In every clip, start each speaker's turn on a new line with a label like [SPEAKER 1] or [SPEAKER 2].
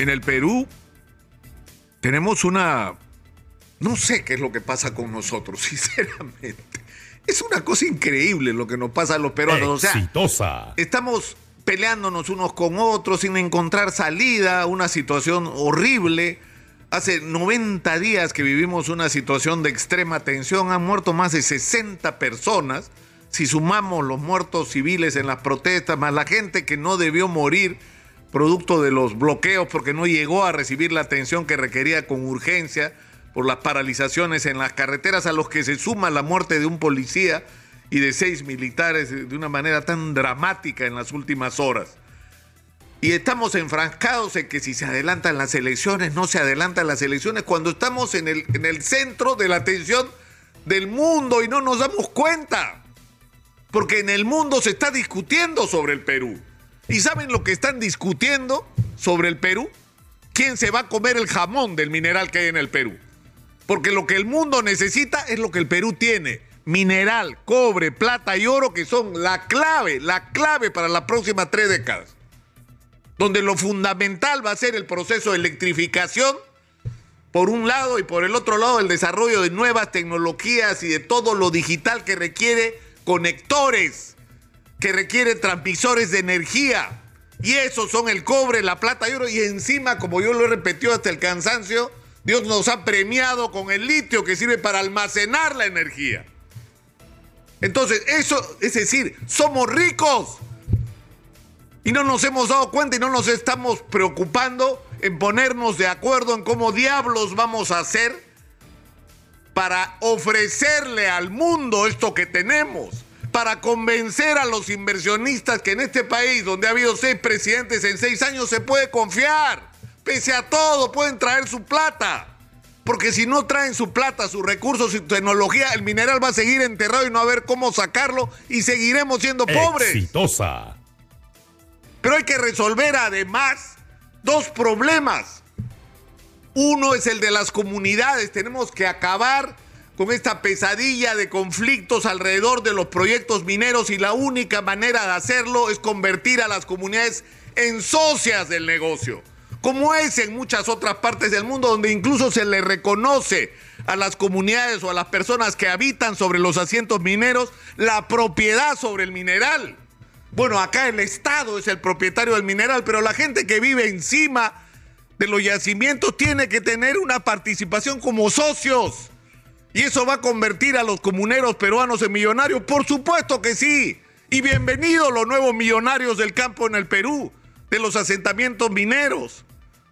[SPEAKER 1] En el Perú tenemos una... No sé qué es lo que pasa con nosotros, sinceramente. Es una cosa increíble lo que nos pasa a los peruanos.
[SPEAKER 2] Exitosa.
[SPEAKER 1] estamos peleándonos unos con otros sin encontrar salida, una situación horrible. Hace 90 días que vivimos una situación de extrema tensión, han muerto más de 60 personas. Si sumamos los muertos civiles en las protestas, más la gente que no debió morir producto de los bloqueos porque no llegó a recibir la atención que requería con urgencia, por las paralizaciones en las carreteras, a los que se suma la muerte de un policía y de seis militares de una manera tan dramática en las últimas horas. Y estamos enfrascados en que si se adelantan las elecciones, no se adelantan las elecciones, cuando estamos en el, en el centro de la atención del mundo y no nos damos cuenta. Porque en el mundo se está discutiendo sobre el Perú. ¿Y saben lo que están discutiendo sobre el Perú? ¿Quién se va a comer el jamón del mineral que hay en el Perú? Porque lo que el mundo necesita es lo que el Perú tiene. Mineral, cobre, plata y oro que son la clave, la clave para las próximas tres décadas. Donde lo fundamental va a ser el proceso de electrificación, por un lado, y por el otro lado el desarrollo de nuevas tecnologías y de todo lo digital que requiere conectores que requiere transmisores de energía. Y esos son el cobre, la plata y oro. Y encima, como yo lo he repetido hasta el cansancio, Dios nos ha premiado con el litio que sirve para almacenar la energía. Entonces, eso, es decir, somos ricos. Y no nos hemos dado cuenta y no nos estamos preocupando en ponernos de acuerdo en cómo diablos vamos a hacer para ofrecerle al mundo esto que tenemos para convencer a los inversionistas que en este país, donde ha habido seis presidentes en seis años, se puede confiar. Pese a todo, pueden traer su plata. Porque si no traen su plata, sus recursos y tecnología, el mineral va a seguir enterrado y no a ver cómo sacarlo y seguiremos siendo pobres.
[SPEAKER 2] Exitosa.
[SPEAKER 1] Pero hay que resolver además dos problemas. Uno es el de las comunidades. Tenemos que acabar con esta pesadilla de conflictos alrededor de los proyectos mineros y la única manera de hacerlo es convertir a las comunidades en socias del negocio, como es en muchas otras partes del mundo donde incluso se le reconoce a las comunidades o a las personas que habitan sobre los asientos mineros la propiedad sobre el mineral. Bueno, acá el Estado es el propietario del mineral, pero la gente que vive encima de los yacimientos tiene que tener una participación como socios. ¿Y eso va a convertir a los comuneros peruanos en millonarios? Por supuesto que sí. Y bienvenidos los nuevos millonarios del campo en el Perú, de los asentamientos mineros.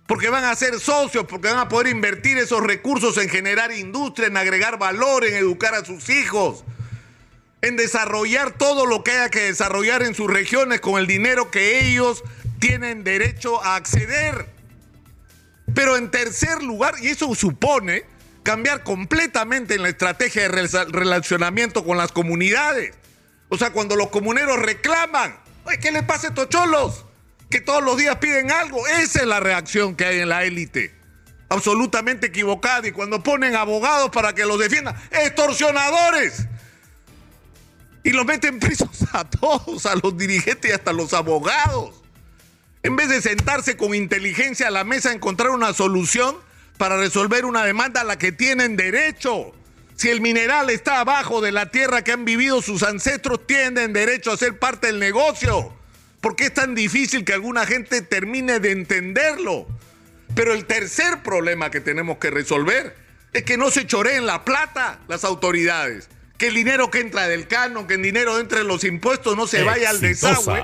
[SPEAKER 1] Porque van a ser socios, porque van a poder invertir esos recursos en generar industria, en agregar valor, en educar a sus hijos, en desarrollar todo lo que haya que desarrollar en sus regiones con el dinero que ellos tienen derecho a acceder. Pero en tercer lugar, y eso supone cambiar completamente en la estrategia de relacionamiento con las comunidades. O sea, cuando los comuneros reclaman, ¿qué le pasa a estos cholos? Que todos los días piden algo. Esa es la reacción que hay en la élite. Absolutamente equivocada. Y cuando ponen abogados para que los defiendan, extorsionadores. Y los meten presos a todos, a los dirigentes y hasta a los abogados. En vez de sentarse con inteligencia a la mesa a encontrar una solución, para resolver una demanda a la que tienen derecho. Si el mineral está abajo de la tierra que han vivido sus ancestros, tienen derecho a ser parte del negocio. ¿Por qué es tan difícil que alguna gente termine de entenderlo? Pero el tercer problema que tenemos que resolver es que no se choreen la plata las autoridades. Que el dinero que entra del canon, que el dinero entre los impuestos no se vaya al desagüe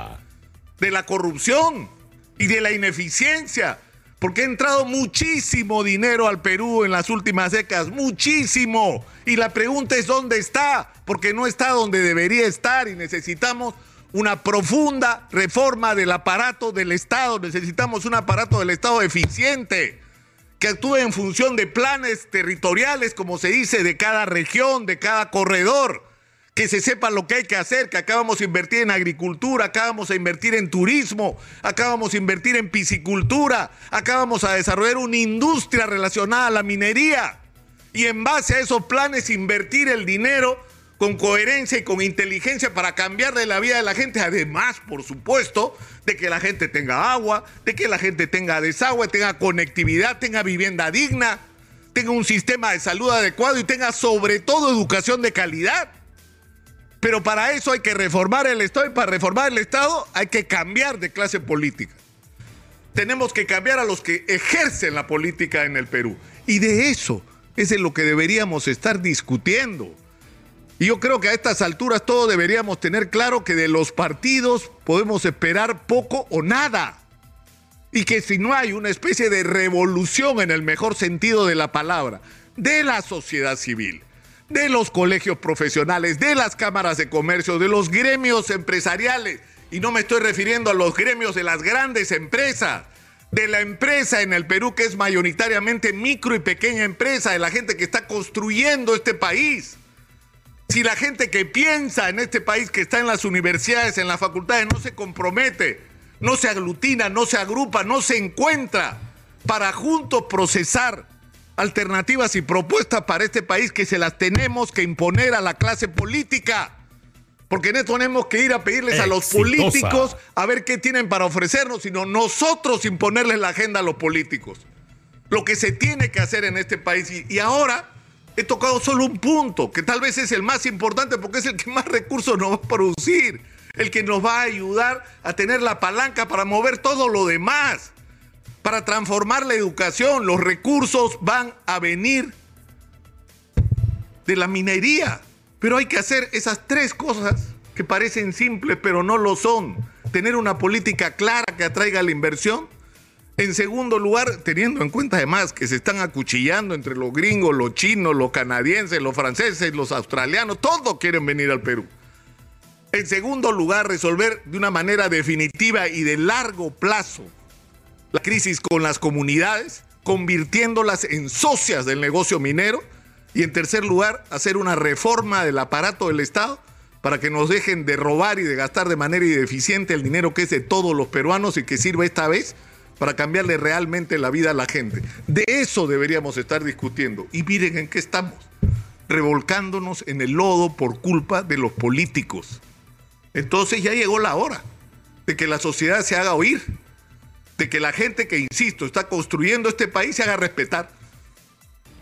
[SPEAKER 1] de la corrupción y de la ineficiencia porque ha entrado muchísimo dinero al Perú en las últimas décadas, muchísimo. Y la pregunta es dónde está, porque no está donde debería estar y necesitamos una profunda reforma del aparato del Estado, necesitamos un aparato del Estado eficiente que actúe en función de planes territoriales, como se dice, de cada región, de cada corredor que se sepa lo que hay que hacer, que acá vamos a invertir en agricultura, acá vamos a invertir en turismo, acá vamos a invertir en piscicultura, acá vamos a desarrollar una industria relacionada a la minería. Y en base a esos planes invertir el dinero con coherencia y con inteligencia para cambiarle la vida de la gente. Además, por supuesto, de que la gente tenga agua, de que la gente tenga desagüe, tenga conectividad, tenga vivienda digna, tenga un sistema de salud adecuado y tenga sobre todo educación de calidad. Pero para eso hay que reformar el Estado y para reformar el Estado hay que cambiar de clase política. Tenemos que cambiar a los que ejercen la política en el Perú. Y de eso es en lo que deberíamos estar discutiendo. Y yo creo que a estas alturas todos deberíamos tener claro que de los partidos podemos esperar poco o nada. Y que si no hay una especie de revolución en el mejor sentido de la palabra, de la sociedad civil, de los colegios profesionales, de las cámaras de comercio, de los gremios empresariales, y no me estoy refiriendo a los gremios de las grandes empresas, de la empresa en el Perú que es mayoritariamente micro y pequeña empresa, de la gente que está construyendo este país. Si la gente que piensa en este país, que está en las universidades, en las facultades, no se compromete, no se aglutina, no se agrupa, no se encuentra para juntos procesar alternativas y propuestas para este país que se las tenemos que imponer a la clase política. Porque no tenemos que ir a pedirles a los políticos a ver qué tienen para ofrecernos, sino nosotros imponerles la agenda a los políticos. Lo que se tiene que hacer en este país. Y, y ahora he tocado solo un punto, que tal vez es el más importante porque es el que más recursos nos va a producir, el que nos va a ayudar a tener la palanca para mover todo lo demás, para transformar la educación. Los recursos van a venir de la minería, pero hay que hacer esas tres cosas que parecen simples pero no lo son. Tener una política clara que atraiga la inversión, en segundo lugar, teniendo en cuenta además que se están acuchillando entre los gringos, los chinos, los canadienses, los franceses, los australianos, todos quieren venir al Perú. En segundo lugar, resolver de una manera definitiva y de largo plazo la crisis con las comunidades, convirtiéndolas en socias del negocio minero. Y en tercer lugar, hacer una reforma del aparato del Estado para que nos dejen de robar y de gastar de manera ineficiente el dinero que es de todos los peruanos y que sirva esta vez para cambiarle realmente la vida a la gente. De eso deberíamos estar discutiendo. Y miren en qué estamos, revolcándonos en el lodo por culpa de los políticos. Entonces ya llegó la hora de que la sociedad se haga oír, de que la gente que, insisto, está construyendo este país se haga respetar.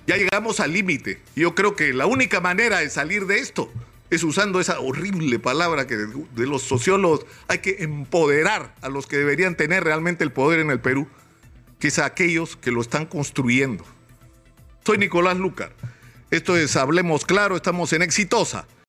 [SPEAKER 1] Ya llegamos al límite. Yo creo que la única manera de salir de esto es usando esa horrible palabra que de, los sociólogos hay que empoderar a los que deberían tener realmente el poder en el Perú, que es a aquellos que lo están construyendo. Soy Nicolás Lucar. Esto es Hablemos Claro, estamos en Exitosa